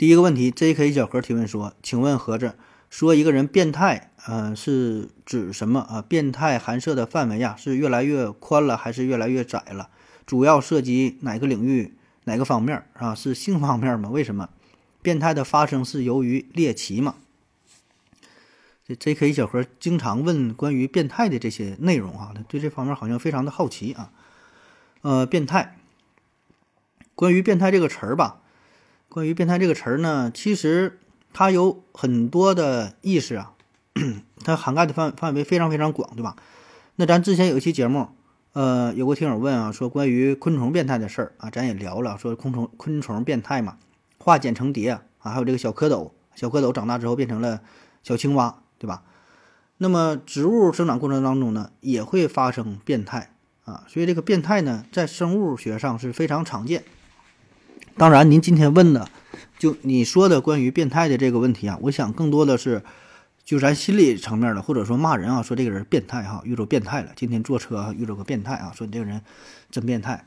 第一个问题，J.K. 小盒提问说：“请问盒子，说一个人变态，呃，是指什么啊？变态含涉的范围呀，是越来越宽了，还是越来越窄了？主要涉及哪个领域、哪个方面啊？是性方面吗？为什么？变态的发生是由于猎奇吗？”这 J.K. 小盒经常问关于变态的这些内容啊，他对这方面好像非常的好奇啊。呃，变态，关于变态这个词儿吧。关于“变态”这个词儿呢，其实它有很多的意思啊，它涵盖的范范围非常非常广，对吧？那咱之前有一期节目，呃，有个听友问啊，说关于昆虫变态的事儿啊，咱也聊了，说昆虫昆虫变态嘛，化茧成蝶啊，还有这个小蝌蚪，小蝌蚪长大之后变成了小青蛙，对吧？那么植物生长过程当中呢，也会发生变态啊，所以这个变态呢，在生物学上是非常常见。当然，您今天问的，就你说的关于变态的这个问题啊，我想更多的是，就咱心理层面的，或者说骂人啊，说这个人变态哈，遇着变态了。今天坐车遇着个变态啊，说你这个人真变态。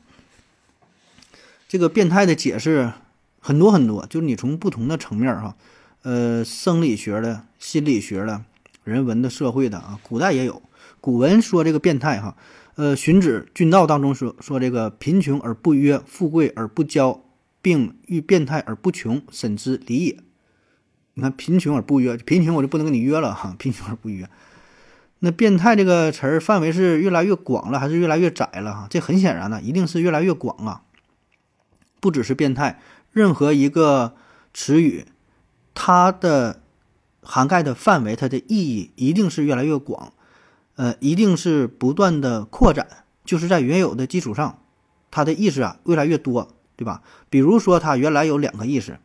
这个变态的解释很多很多，就是你从不同的层面哈，呃，生理学的、心理学的、人文的、社会的啊，古代也有古文说这个变态哈，呃，《荀子·君道》当中说说这个贫穷而不约，富贵而不骄。并欲变态而不穷，甚之离也。你看，贫穷而不约，贫穷我就不能跟你约了哈。贫穷而不约，那变态这个词儿范围是越来越广了，还是越来越窄了哈？这很显然呢，一定是越来越广啊。不只是变态，任何一个词语，它的涵盖的范围，它的意义一定是越来越广，呃，一定是不断的扩展，就是在原有的基础上，它的意思啊越来越多。对吧？比如说，它原来有两个意思，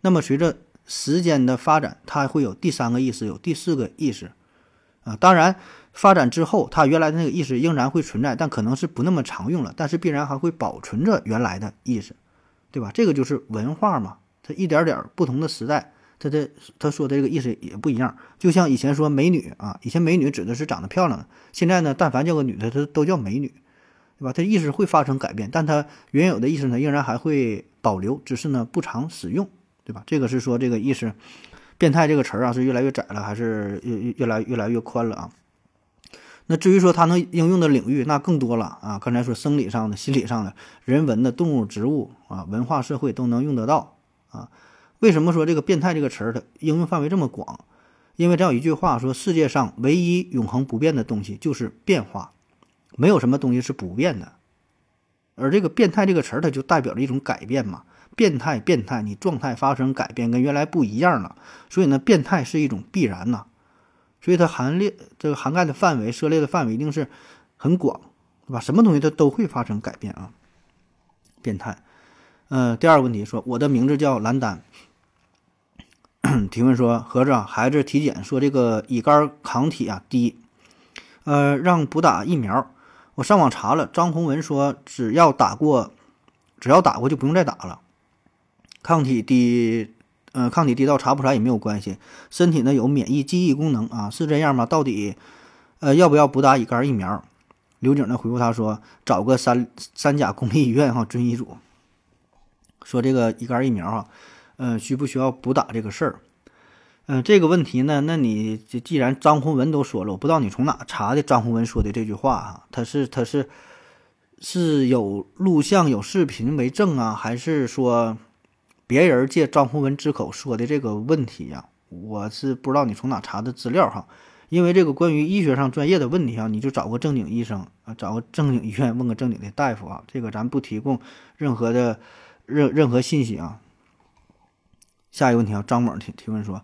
那么随着时间的发展，它会有第三个意思，有第四个意思，啊，当然发展之后，它原来的那个意思仍然会存在，但可能是不那么常用了，但是必然还会保存着原来的意思，对吧？这个就是文化嘛，它一点点不同的时代，它的他说的这个意思也不一样。就像以前说美女啊，以前美女指的是长得漂亮的，现在呢，但凡叫个女的，她都叫美女。对吧？它意识会发生改变，但它原有的意思呢，仍然还会保留，只是呢不常使用，对吧？这个是说这个意思，变态这个词儿啊是越来越窄了，还是越越越来越来越宽了啊？那至于说它能应用的领域，那更多了啊！刚才说生理上的、心理上的、人文的、动物、植物啊、文化、社会都能用得到啊。为什么说这个变态这个词儿它应用范围这么广？因为这样有一句话说，世界上唯一永恒不变的东西就是变化。没有什么东西是不变的，而这个“变态”这个词儿，它就代表着一种改变嘛。变态，变态，你状态发生改变，跟原来不一样了。所以呢，变态是一种必然呐。所以它含列这个涵盖的范围、涉猎的范围一定是很广，对吧？什么东西它都会发生改变啊。变态。呃，第二个问题说，我的名字叫兰丹。提问说，合着孩子体检说这个乙肝抗体啊低，呃，让补打疫苗。我上网查了，张宏文说，只要打过，只要打过就不用再打了。抗体低，呃，抗体低到查不出来也没有关系。身体呢有免疫记忆功能啊，是这样吗？到底，呃，要不要补打乙肝疫苗？刘景呢回复他说，找个三三甲公立医院哈遵医嘱。说这个乙肝疫苗哈，呃，需不需要补打这个事儿？嗯，这个问题呢，那你既然张宏文都说了，我不知道你从哪查的张宏文说的这句话啊？他是他是是有录像有视频为证啊，还是说别人借张宏文之口说的这个问题呀？我是不知道你从哪查的资料哈，因为这个关于医学上专业的问题啊，你就找个正经医生啊，找个正经医院问个正经的大夫啊，这个咱不提供任何的任任何信息啊。下一个问题啊，张猛提提问说。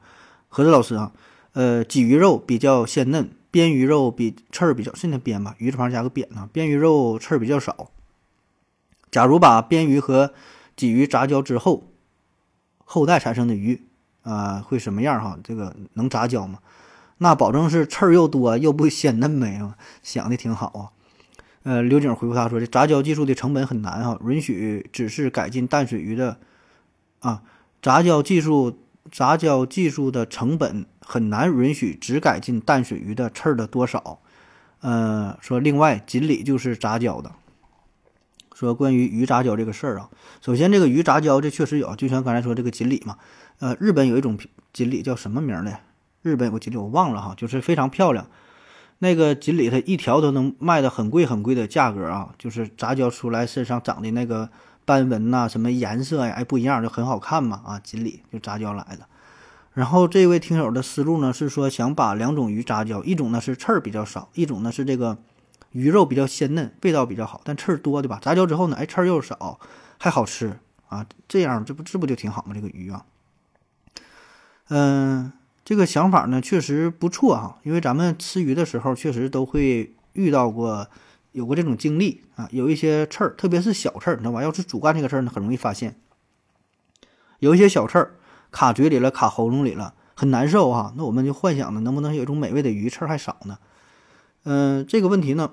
何子老师啊，呃，鲫鱼肉比较鲜嫩，鳊鱼肉比刺儿比较，是那鳊吧？鱼字旁加个扁呢，鳊鱼肉刺儿比较少。假如把鳊鱼和鲫鱼杂交之后，后代产生的鱼啊会什么样哈？这个能杂交吗？那保证是刺儿又多又不鲜嫩呗啊！想的挺好啊。呃，刘景回复他说：“这杂交技术的成本很难哈，允许只是改进淡水鱼的啊，杂交技术杂交技术的成本很难允许只改进淡水鱼的刺儿的多少。”呃，说另外锦鲤就是杂交的。说关于鱼杂交这个事儿啊，首先这个鱼杂交这确实有，就像刚才说这个锦鲤嘛，呃，日本有一种锦鲤叫什么名呢？日本有个锦鲤我忘了哈，就是非常漂亮。那个锦鲤它一条都能卖的很贵很贵的价格啊，就是杂交出来身上长的那个斑纹呐，什么颜色呀，哎不一样就很好看嘛啊，锦鲤就杂交来的。然后这位听友的思路呢是说想把两种鱼杂交，一种呢是刺儿比较少，一种呢是这个鱼肉比较鲜嫩，味道比较好，但刺儿多对吧？杂交之后呢，哎刺儿又少，还好吃啊，这样这不这不就挺好吗？这个鱼啊，嗯。这个想法呢，确实不错哈，因为咱们吃鱼的时候，确实都会遇到过，有过这种经历啊。有一些刺儿，特别是小刺儿，你知道吧？要是主干这个刺儿呢，很容易发现。有一些小刺儿卡嘴里了，卡喉咙里了，很难受啊。那我们就幻想呢，能不能有一种美味的鱼刺儿还少呢？嗯，这个问题呢，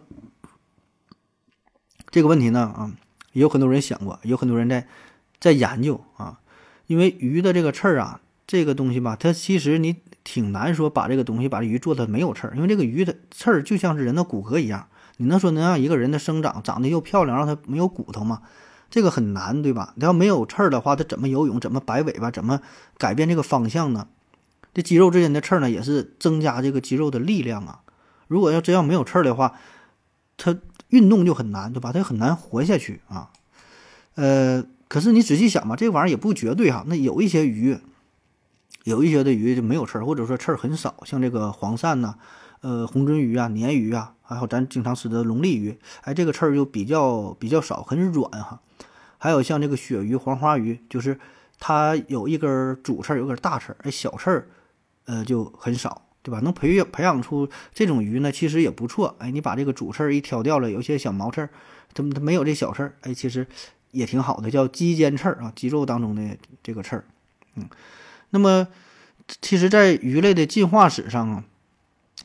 这个问题呢，啊，有很多人想过，有很多人在在研究啊，因为鱼的这个刺儿啊。这个东西吧，它其实你挺难说把这个东西把这鱼做的没有刺儿，因为这个鱼的刺儿就像是人的骨骼一样，你能说能让一个人的生长长得又漂亮，让它没有骨头吗？这个很难，对吧？它要没有刺儿的话，它怎么游泳？怎么摆尾巴？怎么改变这个方向呢？这肌肉之间的刺儿呢，也是增加这个肌肉的力量啊。如果要真要没有刺儿的话，它运动就很难，对吧？它很难活下去啊。呃，可是你仔细想吧，这玩意儿也不绝对哈。那有一些鱼。有一些的鱼就没有刺儿，或者说刺儿很少，像这个黄鳝呐，呃，红鳟鱼啊，鲶鱼啊，还有咱经常吃的龙利鱼，哎，这个刺儿就比较比较少，很软哈。还有像这个鳕鱼、黄花鱼，就是它有一根主刺儿，有根大刺儿，哎，小刺儿，呃，就很少，对吧？能培育培养出这种鱼呢，其实也不错。哎，你把这个主刺儿一挑掉了，有些小毛刺儿，它它没有这小刺儿，哎，其实也挺好的，叫肌间刺儿啊，肌肉当中的这个刺儿，嗯。那么，其实，在鱼类的进化史上啊，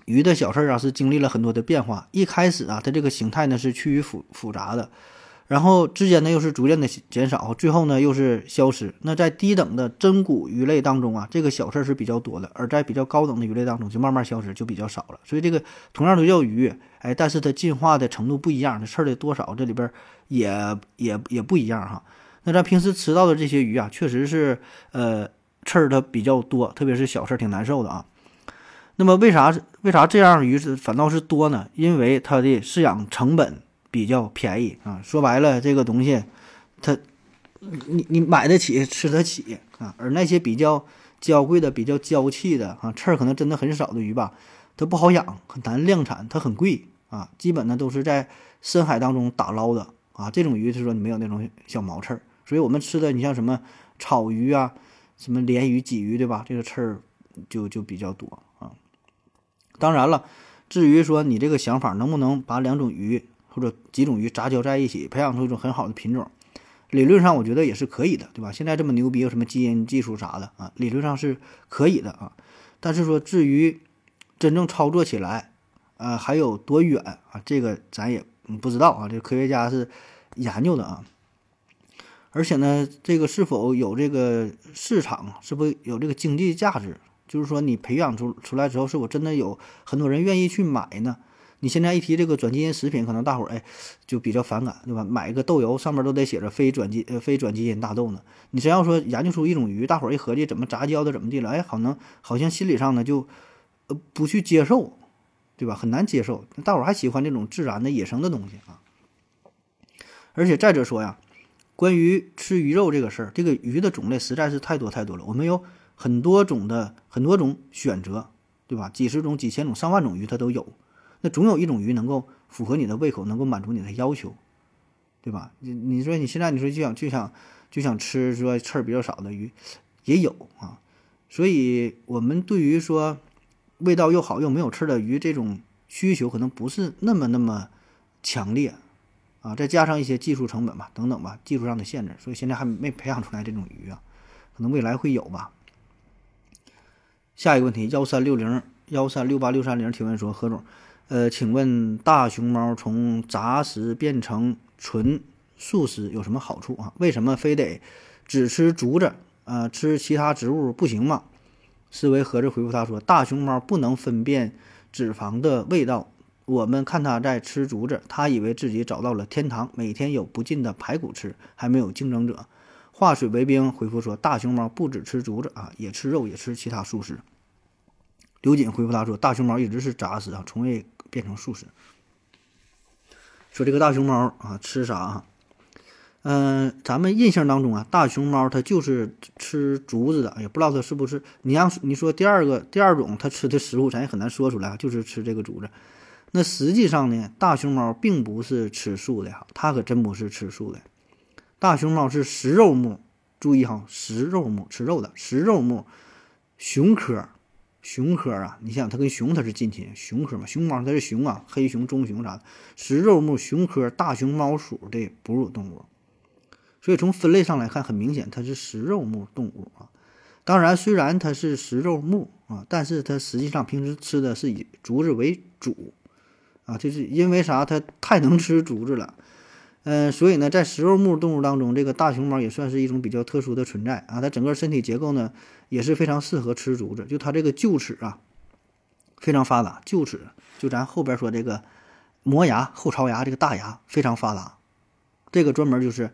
鱼的小刺儿啊是经历了很多的变化。一开始啊，它这个形态呢是趋于复复杂的，然后之间呢又是逐渐的减少，最后呢又是消失。那在低等的真骨鱼类当中啊，这个小刺儿是比较多的；而在比较高等的鱼类当中，就慢慢消失，就比较少了。所以这个同样都叫鱼，哎，但是它进化的程度不一样，这刺儿的多少这里边也也也不一样哈。那咱平时吃到的这些鱼啊，确实是呃。刺儿它比较多，特别是小刺儿挺难受的啊。那么为啥为啥这样鱼是反倒是多呢？因为它的饲养成本比较便宜啊。说白了，这个东西它你你买得起吃得起啊。而那些比较娇贵的、比较娇气的啊，刺儿可能真的很少的鱼吧，它不好养，很难量产，它很贵啊。基本呢都是在深海当中打捞的啊。这种鱼是说你没有那种小毛刺儿，所以我们吃的你像什么草鱼啊。什么鲢鱼、鲫鱼，对吧？这个刺儿就就比较多。当然了，至于说你这个想法能不能把两种鱼或者几种鱼杂交在一起，培养出一种很好的品种，理论上我觉得也是可以的，对吧？现在这么牛逼，有什么基因技术啥的啊？理论上是可以的啊。但是说至于真正操作起来，啊，还有多远啊？这个咱也不知道啊。这科学家是研究的啊。而且呢，这个是否有这个市场，是不是有这个经济价值？就是说，你培养出出来之后，是否真的有很多人愿意去买呢？你现在一提这个转基因食品，可能大伙儿哎就比较反感，对吧？买一个豆油上面都得写着非转基呃非转基因大豆呢。你真要说研究出一种鱼，大伙儿一合计怎么杂交的怎么地了，哎，好能好像心理上呢就呃不去接受，对吧？很难接受。大伙儿还喜欢这种自然的野生的东西啊。而且再者说呀。关于吃鱼肉这个事儿，这个鱼的种类实在是太多太多了。我们有很多种的很多种选择，对吧？几十种、几千种、上万种鱼它都有。那总有一种鱼能够符合你的胃口，能够满足你的要求，对吧？你你说你现在你说就想就想就想吃说刺儿比较少的鱼，也有啊。所以我们对于说味道又好又没有刺的鱼这种需求，可能不是那么那么强烈。啊，再加上一些技术成本吧，等等吧，技术上的限制，所以现在还没培养出来这种鱼啊。可能未来会有吧。下一个问题，幺三六零幺三六八六三零提问说，何总，呃，请问大熊猫从杂食变成纯素食有什么好处啊？为什么非得只吃竹子？呃，吃其他植物不行吗？思维盒子回复他说，大熊猫不能分辨脂肪的味道。我们看它在吃竹子，它以为自己找到了天堂，每天有不尽的排骨吃，还没有竞争者。化水为冰回复说，大熊猫不只吃竹子啊，也吃肉，也吃其他素食。刘瑾回复他说，大熊猫一直是杂食啊，从未变成素食。说这个大熊猫啊，吃啥啊？嗯，咱们印象当中啊，大熊猫它就是吃竹子的，也不知道它是不是。你让你说第二个第二种它吃的食物，咱也很难说出来，就是吃这个竹子。那实际上呢，大熊猫并不是吃素的哈，它可真不是吃素的。大熊猫是食肉目，注意哈，食肉目，吃肉的食肉目，熊科，熊科啊，你想它跟熊它是近亲，熊科嘛，熊猫它是熊啊，黑熊、棕熊啥的，食肉目熊科大熊猫属的哺乳动物，所以从分类上来看，很明显它是食肉目动物啊。当然，虽然它是食肉目啊，但是它实际上平时吃的是以竹子为主。啊，就是因为啥？它太能吃竹子了，嗯，所以呢，在食肉目动物当中，这个大熊猫也算是一种比较特殊的存在啊。它整个身体结构呢，也是非常适合吃竹子，就它这个臼齿啊，非常发达。臼齿就咱后边说这个磨牙后槽牙这个大牙非常发达，这个专门就是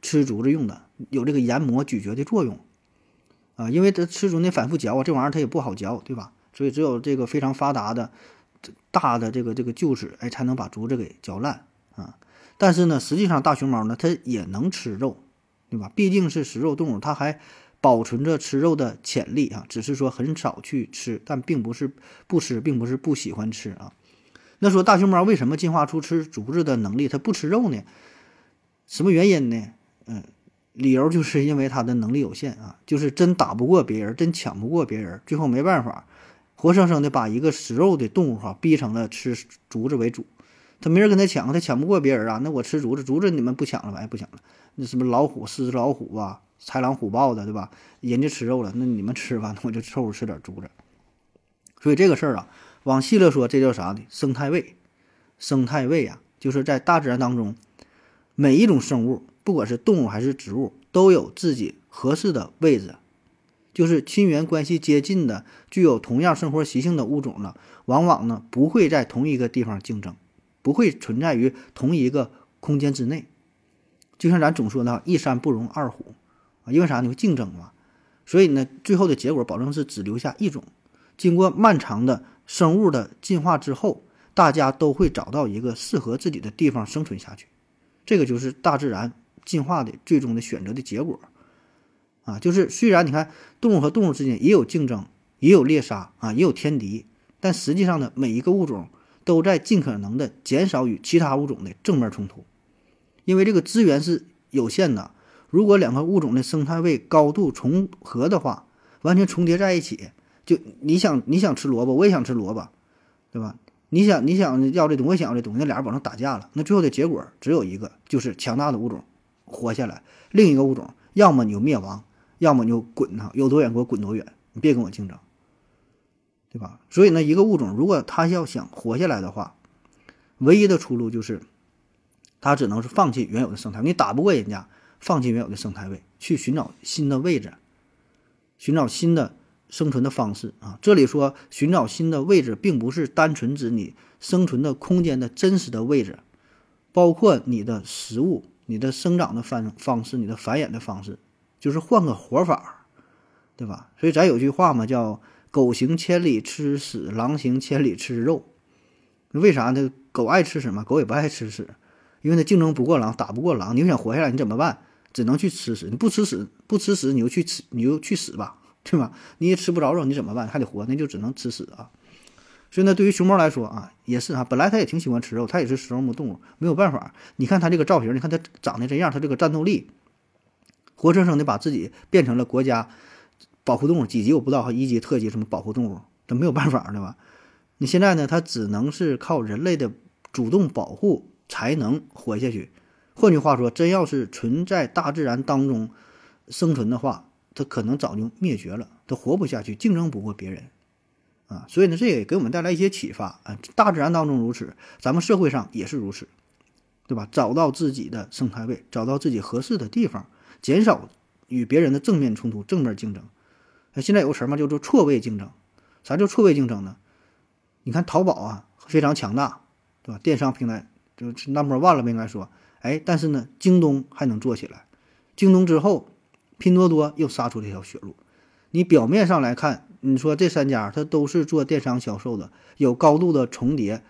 吃竹子用的，有这个研磨咀嚼的作用啊。因为它吃竹子反复嚼啊，这玩意儿它也不好嚼，对吧？所以只有这个非常发达的。大的这个这个臼齿，哎，才能把竹子给嚼烂啊。但是呢，实际上大熊猫呢，它也能吃肉，对吧？毕竟是食肉动物，它还保存着吃肉的潜力啊。只是说很少去吃，但并不是不吃，并不是不喜欢吃啊。那说大熊猫为什么进化出吃竹子的能力？它不吃肉呢？什么原因呢？嗯，理由就是因为它的能力有限啊，就是真打不过别人，真抢不过别人，最后没办法。活生生的把一个食肉的动物哈逼成了吃竹子为主，他没人跟他抢，他抢不过别人啊。那我吃竹子，竹子你们不抢了吧？哎，不抢了。那什么老虎、狮子、老虎啊，豺狼虎豹的，对吧？人家吃肉了，那你们吃吧，那我就凑合吃点竹子。所以这个事儿啊，往细了说，这叫啥呢？生态位。生态位啊，就是在大自然当中，每一种生物，不管是动物还是植物，都有自己合适的位置。就是亲缘关系接近的、具有同样生活习性的物种呢，往往呢不会在同一个地方竞争，不会存在于同一个空间之内。就像咱总说的“一山不容二虎”，啊，因为啥呢？竞争嘛。所以呢，最后的结果保证是只留下一种。经过漫长的生物的进化之后，大家都会找到一个适合自己的地方生存下去。这个就是大自然进化的最终的选择的结果。啊，就是虽然你看动物和动物之间也有竞争，也有猎杀啊，也有天敌，但实际上呢，每一个物种都在尽可能的减少与其他物种的正面冲突，因为这个资源是有限的。如果两个物种的生态位高度重合的话，完全重叠在一起，就你想你想吃萝卜，我也想吃萝卜，对吧？你想你想要这东西，我想要这东西，那俩人往上打架了，那最后的结果只有一个，就是强大的物种活下来，另一个物种要么你就灭亡。要么你就滚呐，有多远给我滚多远，你别跟我竞争，对吧？所以呢，一个物种如果它要想活下来的话，唯一的出路就是，它只能是放弃原有的生态。你打不过人家，放弃原有的生态位，去寻找新的位置，寻找新的生存的方式啊。这里说寻找新的位置，并不是单纯指你生存的空间的真实的位置，包括你的食物、你的生长的方方式、你的繁衍的方式。就是换个活法，对吧？所以咱有句话嘛，叫“狗行千里吃屎，狼行千里吃肉”。为啥呢？狗爱吃屎吗，狗也不爱吃屎，因为它竞争不过狼，打不过狼。你想活下来，你怎么办？只能去吃屎。你不吃屎，不吃屎，你就去吃，你就去死吧，对吧？你也吃不着肉，你怎么办？还得活，那就只能吃屎啊。所以呢，对于熊猫来说啊，也是啊，本来它也挺喜欢吃肉，它也是食肉目动物，没有办法。你看它这个造型，你看它长得这样，它这个战斗力。活生生的把自己变成了国家保护动物，几级我不知道，一级、特级什么保护动物，这没有办法，对吧？你现在呢，它只能是靠人类的主动保护才能活下去。换句话说，真要是存在大自然当中生存的话，它可能早就灭绝了，它活不下去，竞争不过别人，啊，所以呢，这也给我们带来一些启发啊。大自然当中如此，咱们社会上也是如此，对吧？找到自己的生态位，找到自己合适的地方，减少与别人的正面冲突、正面竞争。现在有个词嘛，叫做错位竞争。啥叫错位竞争呢？你看淘宝啊，非常强大，对吧？电商平台就是 number one 了，应该说，哎，但是呢，京东还能做起来。京东之后。拼多多又杀出这条血路，你表面上来看，你说这三家它都是做电商销售的，有高度的重叠，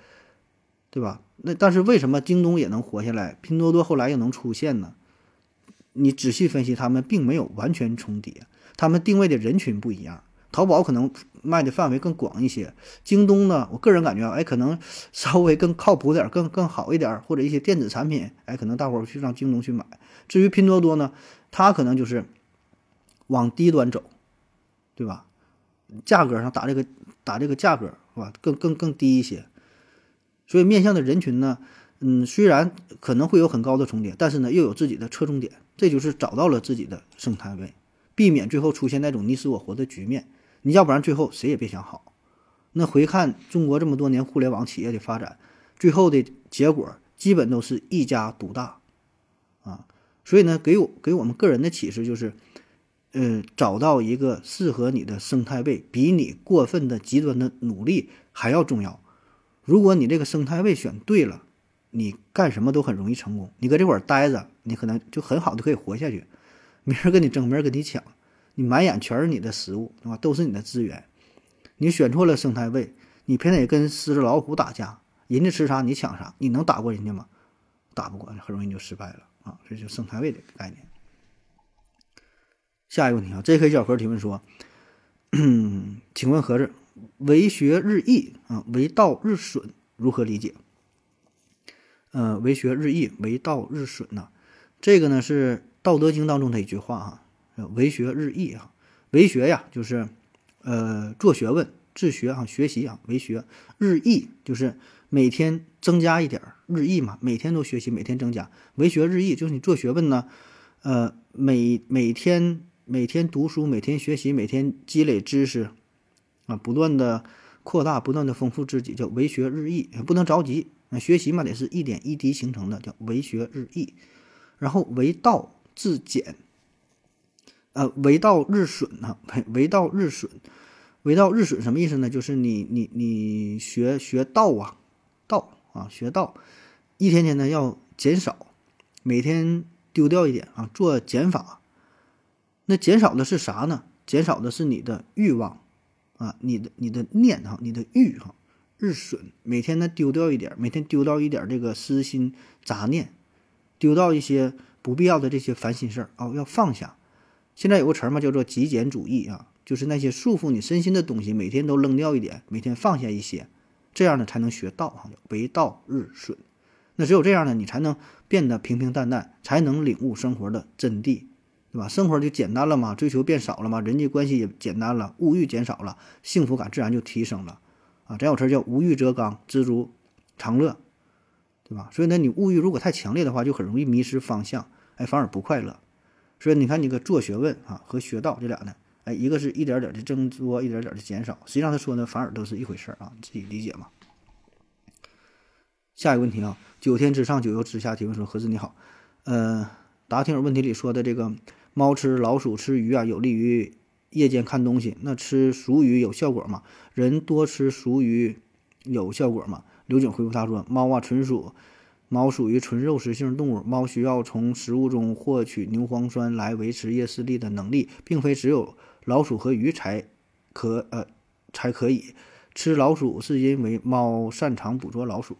对吧？那但是为什么京东也能活下来，拼多多后来又能出现呢？你仔细分析，他们并没有完全重叠，他们定位的人群不一样。淘宝可能卖的范围更广一些，京东呢，我个人感觉，哎，可能稍微更靠谱点，更更好一点，或者一些电子产品，哎，可能大伙儿去上京东去买。至于拼多多呢，它可能就是。往低端走，对吧？价格上打这个打这个价格是吧？更更更低一些。所以面向的人群呢，嗯，虽然可能会有很高的重叠，但是呢，又有自己的侧重点。这就是找到了自己的生态位，避免最后出现那种你死我活的局面。你要不然最后谁也别想好。那回看中国这么多年互联网企业的发展，最后的结果基本都是一家独大啊。所以呢，给我给我们个人的启示就是。呃，找到一个适合你的生态位，比你过分的极端的努力还要重要。如果你这个生态位选对了，你干什么都很容易成功。你搁这块儿待着，你可能就很好的可以活下去。没人跟你争，没人跟你抢，你满眼全是你的食物，对吧？都是你的资源。你选错了生态位，你偏得跟狮子老虎打架，人家吃啥你抢啥，你能打过人家吗？打不过，很容易就失败了啊！这就是生态位的概念。下一个问题啊，这 K 小何提问说：“请问何子，为学日益啊，为道日损，如何理解？”呃，为学日益，为道日损呐。这个呢是《道德经》当中的一句话哈，为学日益啊，为学呀就是呃做学问、自学啊、学习啊，为学日益就是每天增加一点，日益嘛，每天都学习，每天增加。为学日益就是你做学问呢，呃，每每天。每天读书，每天学习，每天积累知识，啊，不断的扩大，不断的丰富自己，叫为学日益，不能着急。那学习嘛，得是一点一滴形成的，叫为学日益。然后为道自减，呃，为道日损呢？为道日损，为道日损什么意思呢？就是你你你学学道啊，道啊，学道，一天天的要减少，每天丢掉一点啊，做减法。那减少的是啥呢？减少的是你的欲望，啊，你的你的念哈，你的欲哈，日损，每天呢丢掉一点，每天丢掉一点这个私心杂念，丢掉一些不必要的这些烦心事儿哦，要放下。现在有个词儿嘛，叫做极简主义啊，就是那些束缚你身心的东西，每天都扔掉一点，每天放下一些，这样呢才能学道哈，为道日损。那只有这样呢，你才能变得平平淡淡，才能领悟生活的真谛。对吧？生活就简单了嘛，追求变少了嘛，人际关系也简单了，物欲减少了，幸福感自然就提升了，啊，咱有词叫无欲则刚，知足常乐，对吧？所以呢，你物欲如果太强烈的话，就很容易迷失方向，哎，反而不快乐。所以你看，你个做学问啊和学道这俩呢，哎，一个是一点点的增多，一点点的减少，实际上他说呢，反而都是一回事儿啊，你自己理解嘛。下一个问题啊，九天之上，九游之下提问说：何子你好，呃，答听友问题里说的这个。猫吃老鼠吃鱼啊，有利于夜间看东西。那吃熟鱼有效果吗？人多吃熟鱼有效果吗？刘景回复他说：猫啊，纯属猫属于纯肉食性动物，猫需要从食物中获取牛磺酸来维持夜视力的能力，并非只有老鼠和鱼才可呃才可以吃老鼠，是因为猫擅长捕捉老鼠。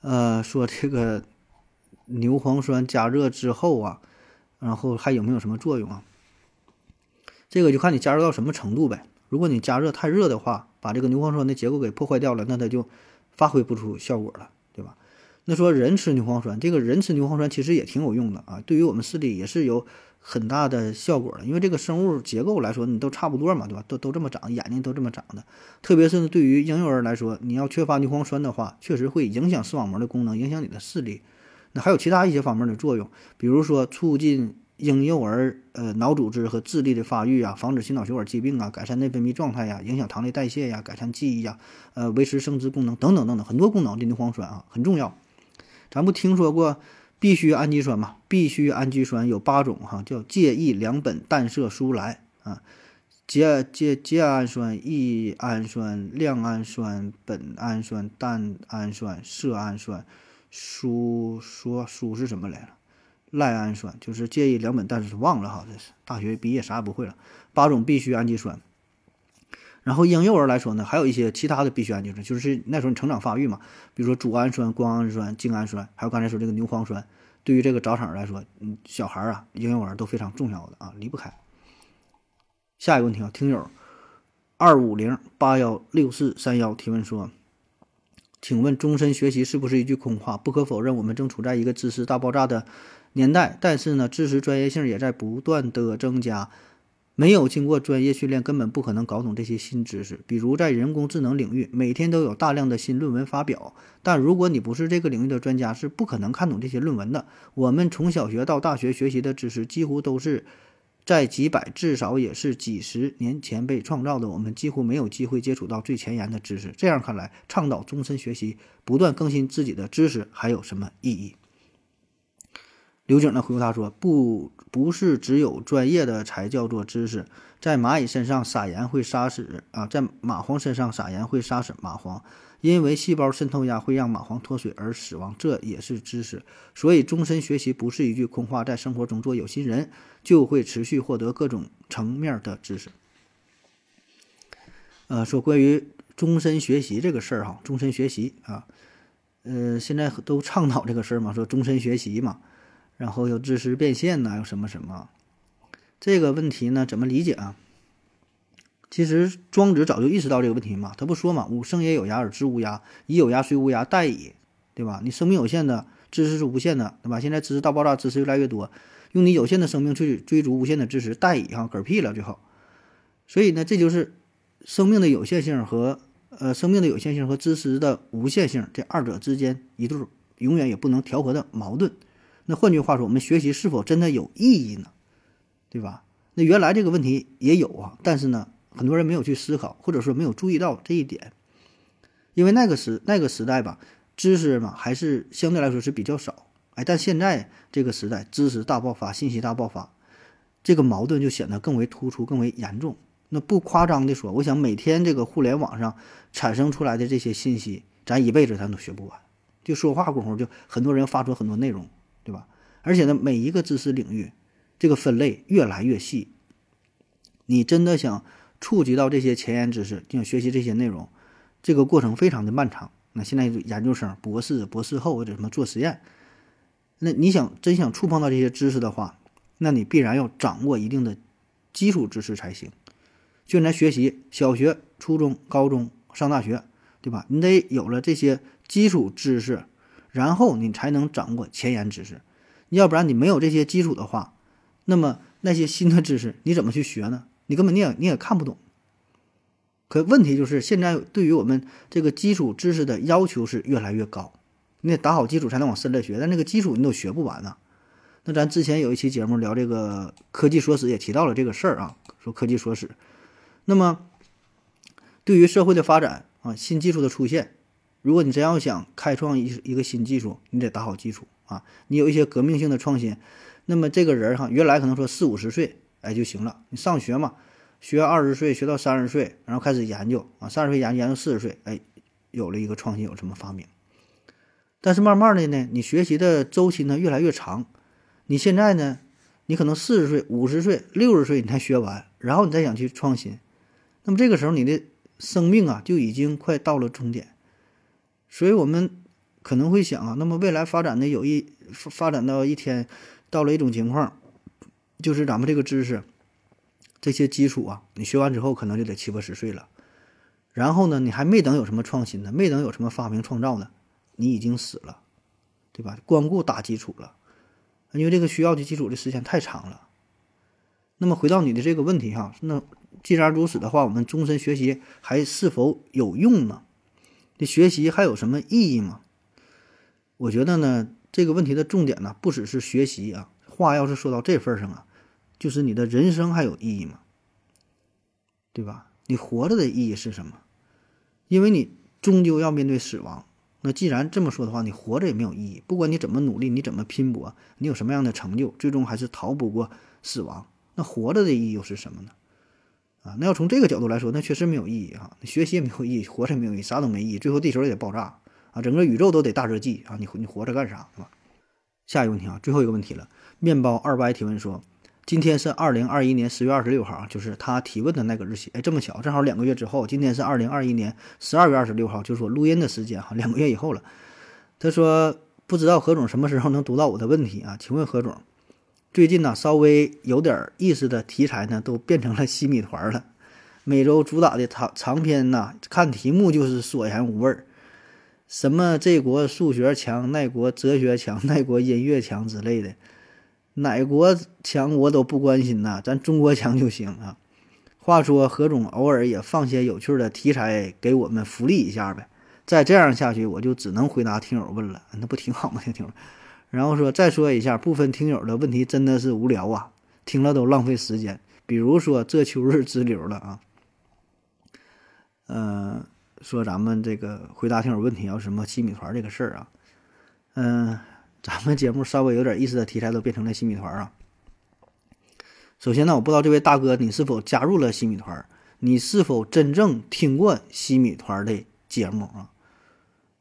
呃，说这个。牛磺酸加热之后啊，然后还有没有什么作用啊？这个就看你加热到什么程度呗。如果你加热太热的话，把这个牛磺酸的结构给破坏掉了，那它就发挥不出效果了，对吧？那说人吃牛磺酸，这个人吃牛磺酸其实也挺有用的啊，对于我们视力也是有很大的效果的。因为这个生物结构来说，你都差不多嘛，对吧？都都这么长，眼睛都这么长的。特别是对于婴幼儿来说，你要缺乏牛磺酸的话，确实会影响视网膜的功能，影响你的视力。那还有其他一些方面的作用，比如说促进婴幼儿呃脑组织和智力的发育啊，防止心脑血管疾病啊，改善内分泌状态呀，影响糖类代谢呀，改善记忆呀，呃，维持生殖功能等等等等，很多功能的牛磺酸啊很重要。咱不听说过必需氨基酸吗？必需氨基酸有八种哈，叫介异两苯氮色舒来啊，缬缬缬氨酸、异氨酸、亮氨酸、苯氨酸、氮氨酸、色氨酸、舒说舒是什么来着？赖氨酸就是介意两苯但是忘了哈，这是大学毕业啥也不会了。八种必需氨基酸，然后婴幼儿来说呢，还有一些其他的必需氨基酸，就是那时候你成长发育嘛，比如说组氨酸、胱氨酸、精氨酸，还有刚才说这个牛磺酸，对于这个早产儿来说，嗯，小孩儿啊，婴幼儿都非常重要的啊，离不开。下一个问题啊，听友二五零八幺六四三幺提问说，请问终身学习是不是一句空话？不可否认，我们正处在一个知识大爆炸的。年代，但是呢，知识专业性也在不断的增加。没有经过专业训练，根本不可能搞懂这些新知识。比如在人工智能领域，每天都有大量的新论文发表，但如果你不是这个领域的专家，是不可能看懂这些论文的。我们从小学到大学学习的知识，几乎都是在几百，至少也是几十年前被创造的。我们几乎没有机会接触到最前沿的知识。这样看来，倡导终身学习，不断更新自己的知识，还有什么意义？刘景呢回复他说：“不，不是只有专业的才叫做知识。在蚂蚁身上撒盐会杀死啊，在蚂蟥身上撒盐会杀死蚂蟥，因为细胞渗透压会让蚂蟥脱水而死亡，这也是知识。所以，终身学习不是一句空话，在生活中做有心人，就会持续获得各种层面的知识。”呃，说关于终身学习这个事儿哈，终身学习啊，呃，现在都倡导这个事儿嘛，说终身学习嘛。然后有知识变现呐，有什么什么？这个问题呢，怎么理解啊？其实庄子早就意识到这个问题嘛，他不说嘛，“吾生也有涯而知无涯，以有涯虽无涯，殆矣”，对吧？你生命有限的，知识是无限的，对吧？现在知识大爆炸，知识越来越多，用你有限的生命去追逐无限的知识，殆矣哈，嗝屁了最后。所以呢，这就是生命的有限性和呃生命的有限性和知识的无限性这二者之间一对永远也不能调和的矛盾。那换句话说，我们学习是否真的有意义呢？对吧？那原来这个问题也有啊，但是呢，很多人没有去思考，或者说没有注意到这一点，因为那个时那个时代吧，知识嘛还是相对来说是比较少。哎，但现在这个时代，知识大爆发，信息大爆发，这个矛盾就显得更为突出、更为严重。那不夸张的说，我想每天这个互联网上产生出来的这些信息，咱一辈子咱都学不完。就说话功夫，就很多人发出很多内容。对吧？而且呢，每一个知识领域，这个分类越来越细。你真的想触及到这些前沿知识，想学习这些内容，这个过程非常的漫长。那现在研究生、博士、博士后或者什么做实验，那你想真想触碰到这些知识的话，那你必然要掌握一定的基础知识才行。就咱学习小学、初中、高中、上大学，对吧？你得有了这些基础知识。然后你才能掌握前沿知识，要不然你没有这些基础的话，那么那些新的知识你怎么去学呢？你根本你也你也看不懂。可问题就是现在对于我们这个基础知识的要求是越来越高，你得打好基础才能往深了学，但那个基础你都学不完呢。那咱之前有一期节目聊这个科技说史，也提到了这个事儿啊，说科技说史。那么对于社会的发展啊，新技术的出现。如果你真要想开创一一个新技术，你得打好基础啊！你有一些革命性的创新，那么这个人哈，原来可能说四五十岁哎就行了。你上学嘛，学二十岁学到三十岁，然后开始研究啊，三十岁研究研究四十岁，哎，有了一个创新，有什么发明？但是慢慢的呢，你学习的周期呢越来越长，你现在呢，你可能四十岁、五十岁、六十岁你才学完，然后你再想去创新，那么这个时候你的生命啊就已经快到了终点。所以我们可能会想啊，那么未来发展的有一发展到一天，到了一种情况，就是咱们这个知识这些基础啊，你学完之后可能就得七八十岁了，然后呢，你还没等有什么创新呢，没等有什么发明创造呢，你已经死了，对吧？光顾打基础了，因为这个需要的基础的时间太长了。那么回到你的这个问题哈，那既然如此的话，我们终身学习还是否有用呢？这学习还有什么意义吗？我觉得呢，这个问题的重点呢，不只是学习啊，话要是说到这份上啊，就是你的人生还有意义吗？对吧？你活着的意义是什么？因为你终究要面对死亡。那既然这么说的话，你活着也没有意义。不管你怎么努力，你怎么拼搏，你有什么样的成就，最终还是逃不过死亡。那活着的意义又是什么呢？啊，那要从这个角度来说，那确实没有意义啊！学习也没有意义，活着也没有意义，啥都没意义。最后地球也得爆炸啊，整个宇宙都得大热季啊！你你活着干啥？是吧？下一个问题啊，最后一个问题了。面包二 Y 提问说。今天是二零二一年十月二十六号，就是他提问的那个日期。哎，这么巧，正好两个月之后，今天是二零二一年十二月二十六号，就是我录音的时间哈，两个月以后了。他说不知道何总什么时候能读到我的问题啊？请问何总，最近呢稍微有点意思的题材呢，都变成了西米团了。每周主打的长长篇呢，看题目就是索然无味儿，什么这国数学强，那国哲学强，那国音乐强之类的。哪国强我都不关心呐，咱中国强就行啊。话说何总偶尔也放些有趣的题材给我们福利一下呗。再这样下去，我就只能回答听友问了，那不挺好吗？听友，然后说再说一下，部分听友的问题真的是无聊啊，听了都浪费时间。比如说这秋日之流了啊，嗯，说咱们这个回答听友问题要什么西米团这个事儿啊，嗯。咱们节目稍微有点意思的题材都变成了西米团啊！首先呢，我不知道这位大哥你是否加入了西米团，你是否真正听过西米团的节目啊？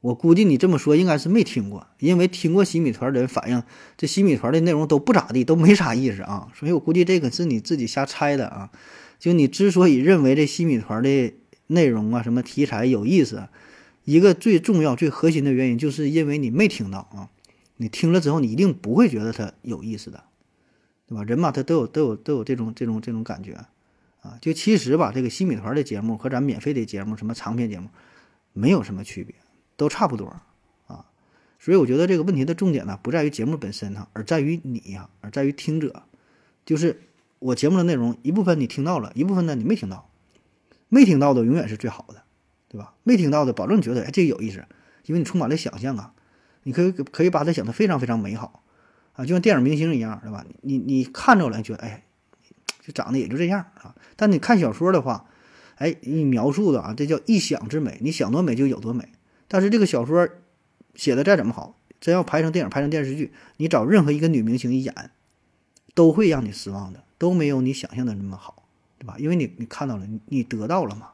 我估计你这么说应该是没听过，因为听过西米团的人反映这西米团的内容都不咋地，都没啥意思啊。所以我估计这个是你自己瞎猜的啊！就你之所以认为这西米团的内容啊、什么题材有意思，一个最重要、最核心的原因，就是因为你没听到啊。你听了之后，你一定不会觉得它有意思的，对吧？人嘛，他都有都有都有这种这种这种感觉，啊，就其实吧，这个新米团的节目和咱免费的节目，什么长篇节目，没有什么区别，都差不多，啊，所以我觉得这个问题的重点呢，不在于节目本身哈，而在于你呀，而在于听者，就是我节目的内容一部分你听到了，一部分呢你没听到，没听到的永远是最好的，对吧？没听到的保证觉得哎这个有意思，因为你充满了想象啊。你可以可以把它想得非常非常美好，啊，就像电影明星一样，对吧？你你看着了，觉得哎，就长得也就这样啊。但你看小说的话，哎，你描述的啊，这叫一想之美，你想多美就有多美。但是这个小说写的再怎么好，真要拍成电影、拍成电视剧，你找任何一个女明星一演，都会让你失望的，都没有你想象的那么好，对吧？因为你你看到了，你得到了嘛。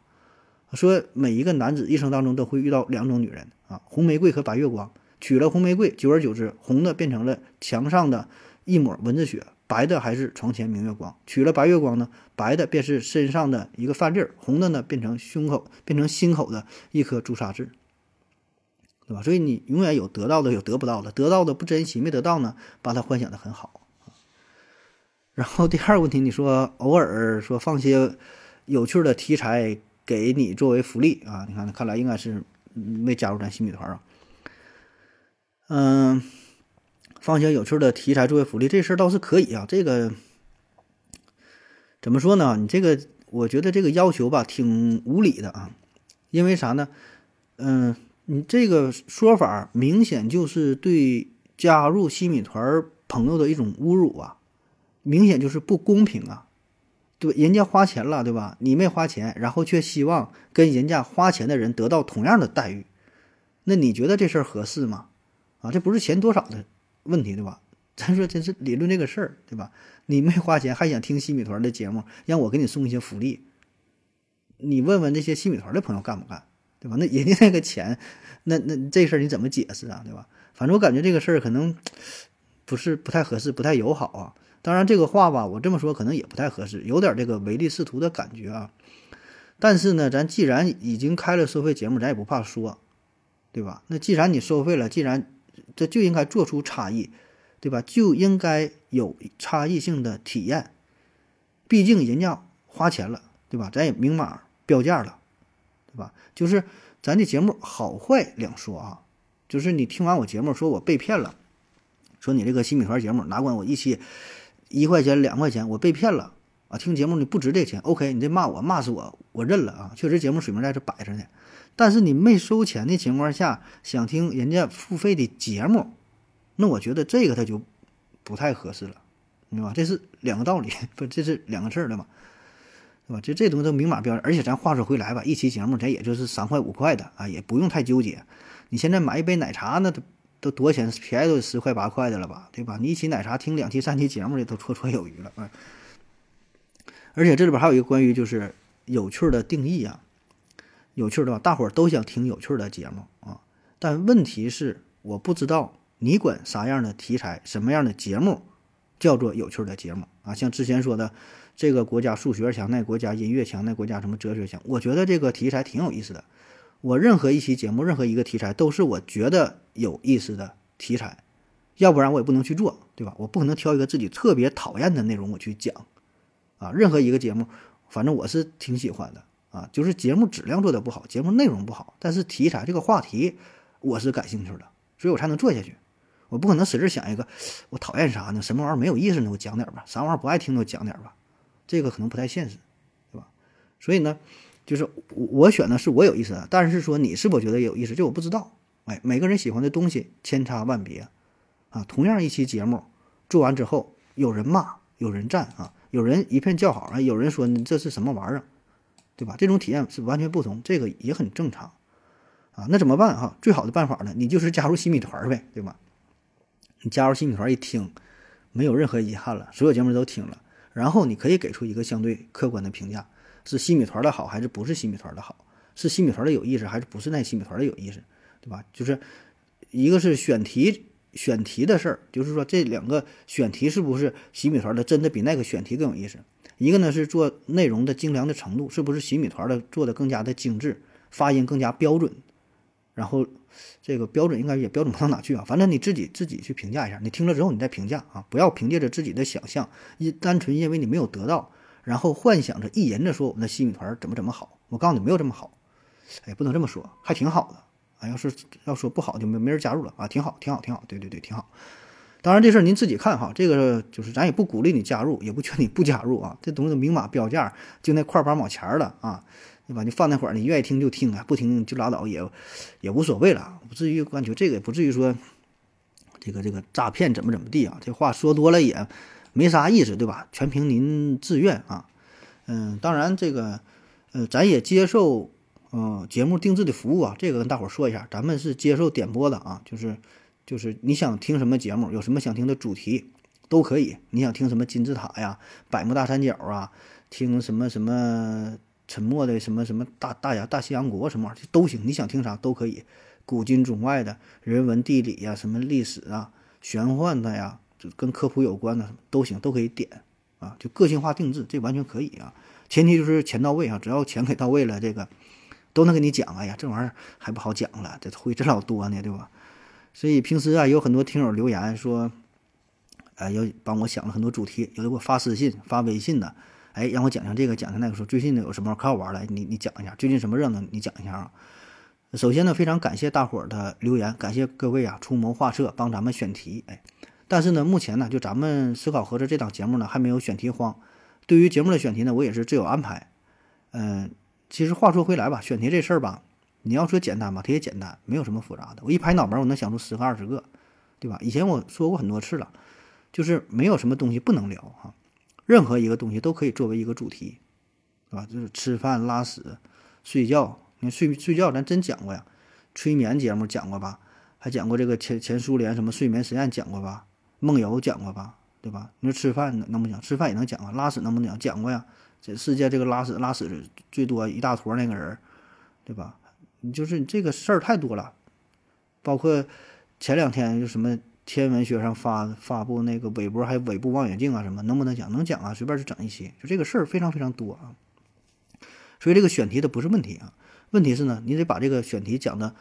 说每一个男子一生当中都会遇到两种女人啊，红玫瑰和白月光。娶了红玫瑰，久而久之，红的变成了墙上的一抹蚊子血，白的还是床前明月光。娶了白月光呢，白的便是身上的一个饭粒儿，红的呢变成胸口，变成心口的一颗朱砂痣，对吧？所以你永远有得到的，有得不到的。得到的不珍惜，没得到呢，把它幻想的很好。然后第二个问题，你说偶尔说放些有趣的题材给你作为福利啊？你看，看来应该是没加入咱新米团啊。嗯，放些有趣的题材作为福利，这事儿倒是可以啊。这个怎么说呢？你这个，我觉得这个要求吧，挺无理的啊。因为啥呢？嗯，你这个说法明显就是对加入西米团朋友的一种侮辱啊，明显就是不公平啊，对吧？人家花钱了，对吧？你没花钱，然后却希望跟人家花钱的人得到同样的待遇，那你觉得这事儿合适吗？啊，这不是钱多少的问题，对吧？咱说真是理论这个事儿，对吧？你没花钱还想听西米团的节目，让我给你送一些福利，你问问那些西米团的朋友干不干，对吧？那人家那个钱，那那这事儿你怎么解释啊，对吧？反正我感觉这个事儿可能不是不太合适，不太友好啊。当然这个话吧，我这么说可能也不太合适，有点这个唯利是图的感觉啊。但是呢，咱既然已经开了收费节目，咱也不怕说，对吧？那既然你收费了，既然这就应该做出差异，对吧？就应该有差异性的体验。毕竟人家花钱了，对吧？咱也明码标价了，对吧？就是咱这节目好坏两说啊。就是你听完我节目，说我被骗了，说你这个新米团节目哪管我一期一块钱两块钱，我被骗了啊！听节目你不值这钱，OK？你这骂我骂死我，我认了啊！确实节目水平在这摆着呢。但是你没收钱的情况下，想听人家付费的节目，那我觉得这个他就不太合适了对吧？这是两个道理，不，这是两个事儿的嘛，对吧？这这东西都明码标价，而且咱话说回来吧，一期节目咱也就是三块五块的啊，也不用太纠结。你现在买一杯奶茶那都都多少钱？便宜都十块八块的了吧，对吧？你一期奶茶听两期三期节目的都绰绰有余了啊。而且这里边还有一个关于就是有趣的定义啊，有趣的吧？大伙儿都想听有趣的节目啊，但问题是我不知道你管啥样的题材、什么样的节目叫做有趣的节目啊？像之前说的，这个国家数学强，那国家音乐强，那国家什么哲学强，我觉得这个题材挺有意思的。我任何一期节目，任何一个题材都是我觉得有意思的题材，要不然我也不能去做，对吧？我不可能挑一个自己特别讨厌的内容我去讲。啊，任何一个节目，反正我是挺喜欢的啊。就是节目质量做的不好，节目内容不好，但是题材这个话题我是感兴趣的，所以我才能做下去。我不可能使劲想一个我讨厌啥呢？什么玩意儿没有意思呢？我讲点吧。啥玩意儿不爱听的我讲点吧。这个可能不太现实，对吧？所以呢，就是我选的是我有意思的，但是说你是否觉得有意思，这我不知道。哎，每个人喜欢的东西千差万别啊。同样一期节目做完之后，有人骂，有人赞啊。有人一片叫好啊，有人说你这是什么玩意儿，对吧？这种体验是完全不同，这个也很正常啊。那怎么办哈？最好的办法呢，你就是加入新米团呗，对吧？你加入新米团一听，没有任何遗憾了，所有节目都听了，然后你可以给出一个相对客观的评价：是新米团的好，还是不是新米团的好？是新米团的有意思，还是不是那新米团的有意思？对吧？就是一个是选题。选题的事儿，就是说这两个选题是不是洗米团的真的比那个选题更有意思？一个呢是做内容的精良的程度，是不是洗米团的做的更加的精致，发音更加标准？然后这个标准应该也标准不到哪去啊，反正你自己自己去评价一下，你听了之后你再评价啊，不要凭借着自己的想象，一单纯因为你没有得到，然后幻想着意淫着说我们的洗米团怎么怎么好。我告诉你没有这么好，哎，不能这么说，还挺好的。啊，要是要说不好，就没没人加入了啊，挺好，挺好，挺好，对对对，挺好。当然这事儿您自己看哈，这个就是咱也不鼓励你加入，也不劝你不加入啊。这东西明码标价，就那块八毛钱的啊，对吧？你放那会儿，你愿意听就听啊，不听就拉倒，也也无所谓了，不至于感觉这个也不至于说这个这个诈骗怎么怎么地啊。这话说多了也没啥意思，对吧？全凭您自愿啊。嗯，当然这个呃，咱也接受。嗯，节目定制的服务啊，这个跟大伙儿说一下，咱们是接受点播的啊，就是就是你想听什么节目，有什么想听的主题都可以。你想听什么金字塔呀、百慕大三角啊，听什么什么沉默的什么什么大大洋大西洋国什么玩意儿都行，你想听啥都可以。古今中外的人文地理呀，什么历史啊、玄幻的呀，就跟科普有关的都行，都可以点啊，就个性化定制，这完全可以啊。前提就是钱到位啊，只要钱给到位了，这个。都能给你讲，哎呀，这玩意儿还不好讲了，这会这老多呢，对吧？所以平时啊，有很多听友留言说，哎，要帮我想了很多主题，有的给我发私信、发微信的，哎，让我讲讲这个，讲讲那个，说最近呢有什么可好玩的，你你讲一下，最近什么热闹，你讲一下啊。首先呢，非常感谢大伙儿的留言，感谢各位啊出谋划策帮咱们选题，哎，但是呢，目前呢，就咱们思考盒子这档节目呢，还没有选题荒。对于节目的选题呢，我也是自有安排，嗯。其实话说回来吧，选题这事儿吧，你要说简单吧，它也简单，没有什么复杂的。我一拍脑门，我能想出十个二十个，对吧？以前我说过很多次了，就是没有什么东西不能聊哈，任何一个东西都可以作为一个主题，啊？就是吃饭、拉屎、睡觉。你睡睡觉，咱真讲过呀，催眠节目讲过吧？还讲过这个前前苏联什么睡眠实验讲过吧？梦游讲过吧？对吧？你说吃饭能不讲？吃饭也能讲啊？拉屎能不能讲？讲过呀。这世界这个拉屎拉屎最多一大坨那个人，对吧？你就是你这个事儿太多了，包括前两天就什么天文学上发发布那个韦伯还有尾部望远镜啊什么，能不能讲？能讲啊，随便就整一期。就这个事儿非常非常多啊，所以这个选题它不是问题啊，问题是呢，你得把这个选题讲的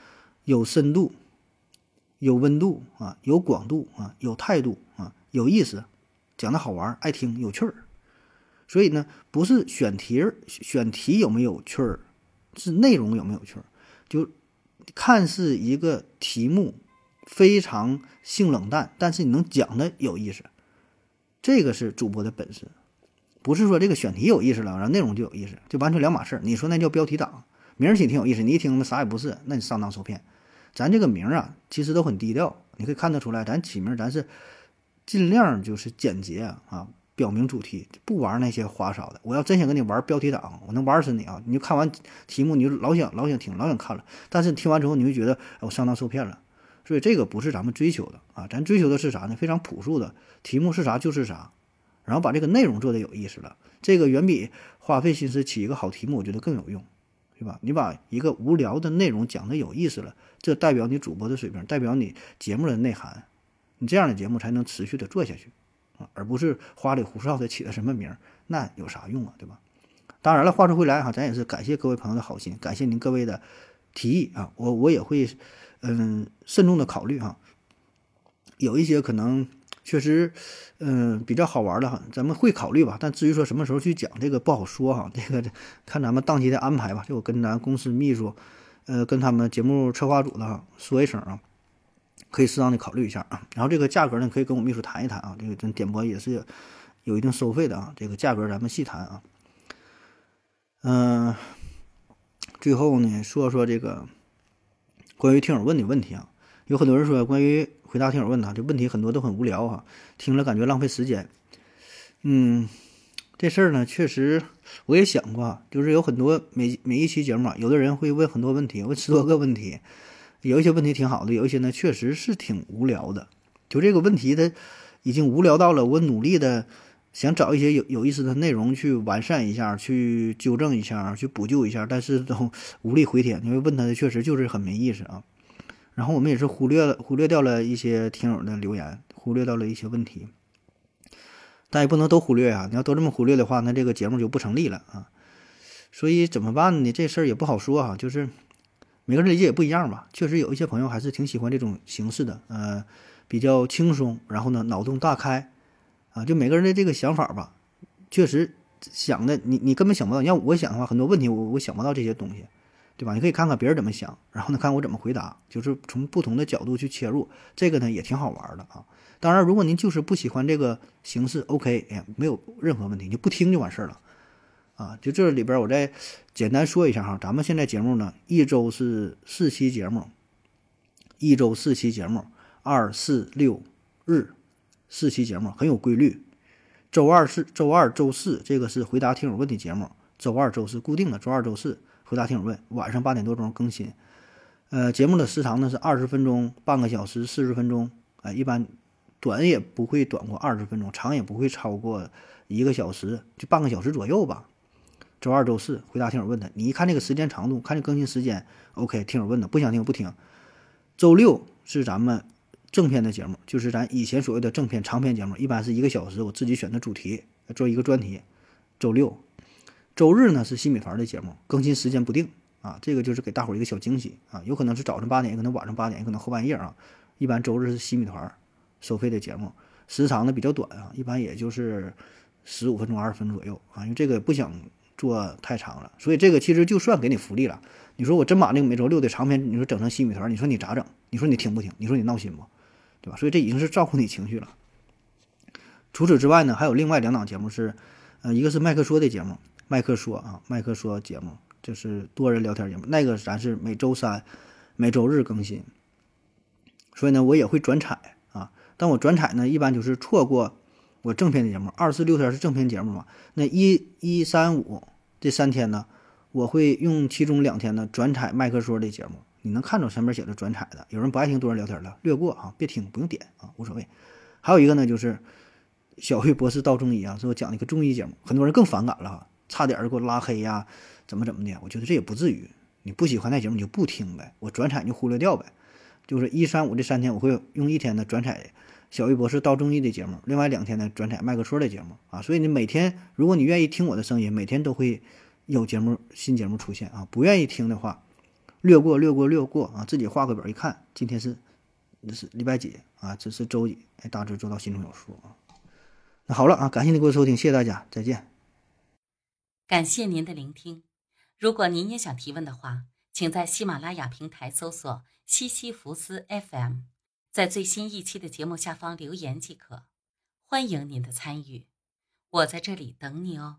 有深度、有温度啊、有广度啊、有态度啊、有意思，讲的好玩、爱听、有趣儿。所以呢，不是选题选题有没有趣儿，是内容有没有趣儿。就看似一个题目非常性冷淡，但是你能讲的有意思，这个是主播的本事。不是说这个选题有意思了，然后内容就有意思，就完全两码事。你说那叫标题党，名儿起挺有意思，你一听那啥也不是，那你上当受骗。咱这个名儿啊，其实都很低调，你可以看得出来，咱起名咱是尽量就是简洁啊，表明主题，不玩那些花哨的。我要真想跟你玩标题党，我能玩死你啊！你就看完题目，你就老想老想听，老想看了。但是听完之后，你会觉得我上当受骗了。所以这个不是咱们追求的啊，咱追求的是啥呢？非常朴素的题目是啥就是啥，然后把这个内容做的有意思了。这个远比花费心思起一个好题目，我觉得更有用，对吧？你把一个无聊的内容讲的有意思了，这代表你主播的水平，代表你节目的内涵，你这样的节目才能持续的做下去啊，而不是花里胡哨的起了什么名儿，那有啥用啊，对吧？当然了，话说回来哈，咱也是感谢各位朋友的好心，感谢您各位的提议啊，我我也会。嗯，慎重的考虑哈，有一些可能确实，嗯，比较好玩的哈，咱们会考虑吧。但至于说什么时候去讲这个不好说哈，这个看咱们档期的安排吧。就我跟咱公司秘书，呃，跟他们节目策划组的哈说一声啊，可以适当的考虑一下啊。然后这个价格呢，可以跟我秘书谈一谈啊。这个咱点播也是有一定收费的啊，这个价格咱们细谈啊。嗯，最后呢，说说这个。关于听友问的问题啊，有很多人说关于回答听友问的，这问题很多都很无聊哈，听了感觉浪费时间。嗯，这事儿呢，确实我也想过，就是有很多每每一期节目啊，有的人会问很多问题，问十多个问题，有一些问题挺好的，有一些呢确实是挺无聊的。就这个问题，它已经无聊到了我努力的想找一些有有意思的内容去完善一下，去纠正一下，去补救一下，但是都无力回天，因为问他的确实就是很没意思啊。然后我们也是忽略了忽略掉了一些听友的留言，忽略到了一些问题，但也不能都忽略啊！你要都这么忽略的话，那这个节目就不成立了啊。所以怎么办呢？这事儿也不好说哈，就是每个人理解也不一样吧。确实有一些朋友还是挺喜欢这种形式的，呃，比较轻松，然后呢脑洞大开。啊，就每个人的这个想法吧，确实想的你你根本想不到。你要我想的话，很多问题我我想不到这些东西，对吧？你可以看看别人怎么想，然后呢看我怎么回答，就是从不同的角度去切入，这个呢也挺好玩的啊。当然，如果您就是不喜欢这个形式，OK，哎，没有任何问题，你不听就完事儿了啊。就这里边我再简单说一下哈，咱们现在节目呢一周是四期节目，一周四期节目，二四六日。四期节目很有规律，周二是周二、周四，这个是回答听友问题节目。周二、周四固定的，周二、周四回答听友问，晚上八点多钟更新。呃，节目的时长呢是二十分钟、半个小时、四十分钟。呃，一般短也不会短过二十分钟，长也不会超过一个小时，就半个小时左右吧。周二、周四回答听友问的，你一看这个时间长度，看这更新时间，OK，听友问的不想听不听。周六是咱们。正片的节目就是咱以前所谓的正片长篇节目，一般是一个小时，我自己选的主题做一个专题。周六、周日呢是新米团的节目，更新时间不定啊，这个就是给大伙儿一个小惊喜啊，有可能是早上八点，也可能晚上八点，也可能后半夜啊。一般周日是新米团收费的节目，时长呢比较短啊，一般也就是十五分钟、二十分左右啊，因为这个不想做太长了，所以这个其实就算给你福利了。你说我真把那个每周六的长篇，你说整成新米团，你说你咋整？你说你听不听？你说你闹心不？对吧？所以这已经是照顾你情绪了。除此之外呢，还有另外两档节目是，呃，一个是麦克说的节目，麦克说啊，麦克说节目就是多人聊天节目，那个咱是每周三、每周日更新。所以呢，我也会转采啊，但我转采呢，一般就是错过我正片的节目，二四六天是正片节目嘛，那一一三五这三天呢，我会用其中两天呢转采麦克说的节目。你能看着上面写着转采的，有人不爱听多人聊天了，略过啊，别听，不用点啊，无所谓。还有一个呢，就是小玉博士道中医啊，是我讲的一个中医节目，很多人更反感了，差点给我拉黑呀，怎么怎么的？我觉得这也不至于，你不喜欢那节目你就不听呗，我转采就忽略掉呗。就是一三五这三天，我会用一天的转采小玉博士道中医的节目，另外两天呢转采麦克说的节目啊。所以你每天，如果你愿意听我的声音，每天都会有节目新节目出现啊。不愿意听的话。略过，略过，略过啊！自己画个表一看，今天是这是礼拜几啊？这是周几？哎，大致做到心中有数啊。那好了啊，感谢您各位收听，谢谢大家，再见。感谢您的聆听。如果您也想提问的话，请在喜马拉雅平台搜索“西西弗斯 FM”，在最新一期的节目下方留言即可。欢迎您的参与，我在这里等你哦。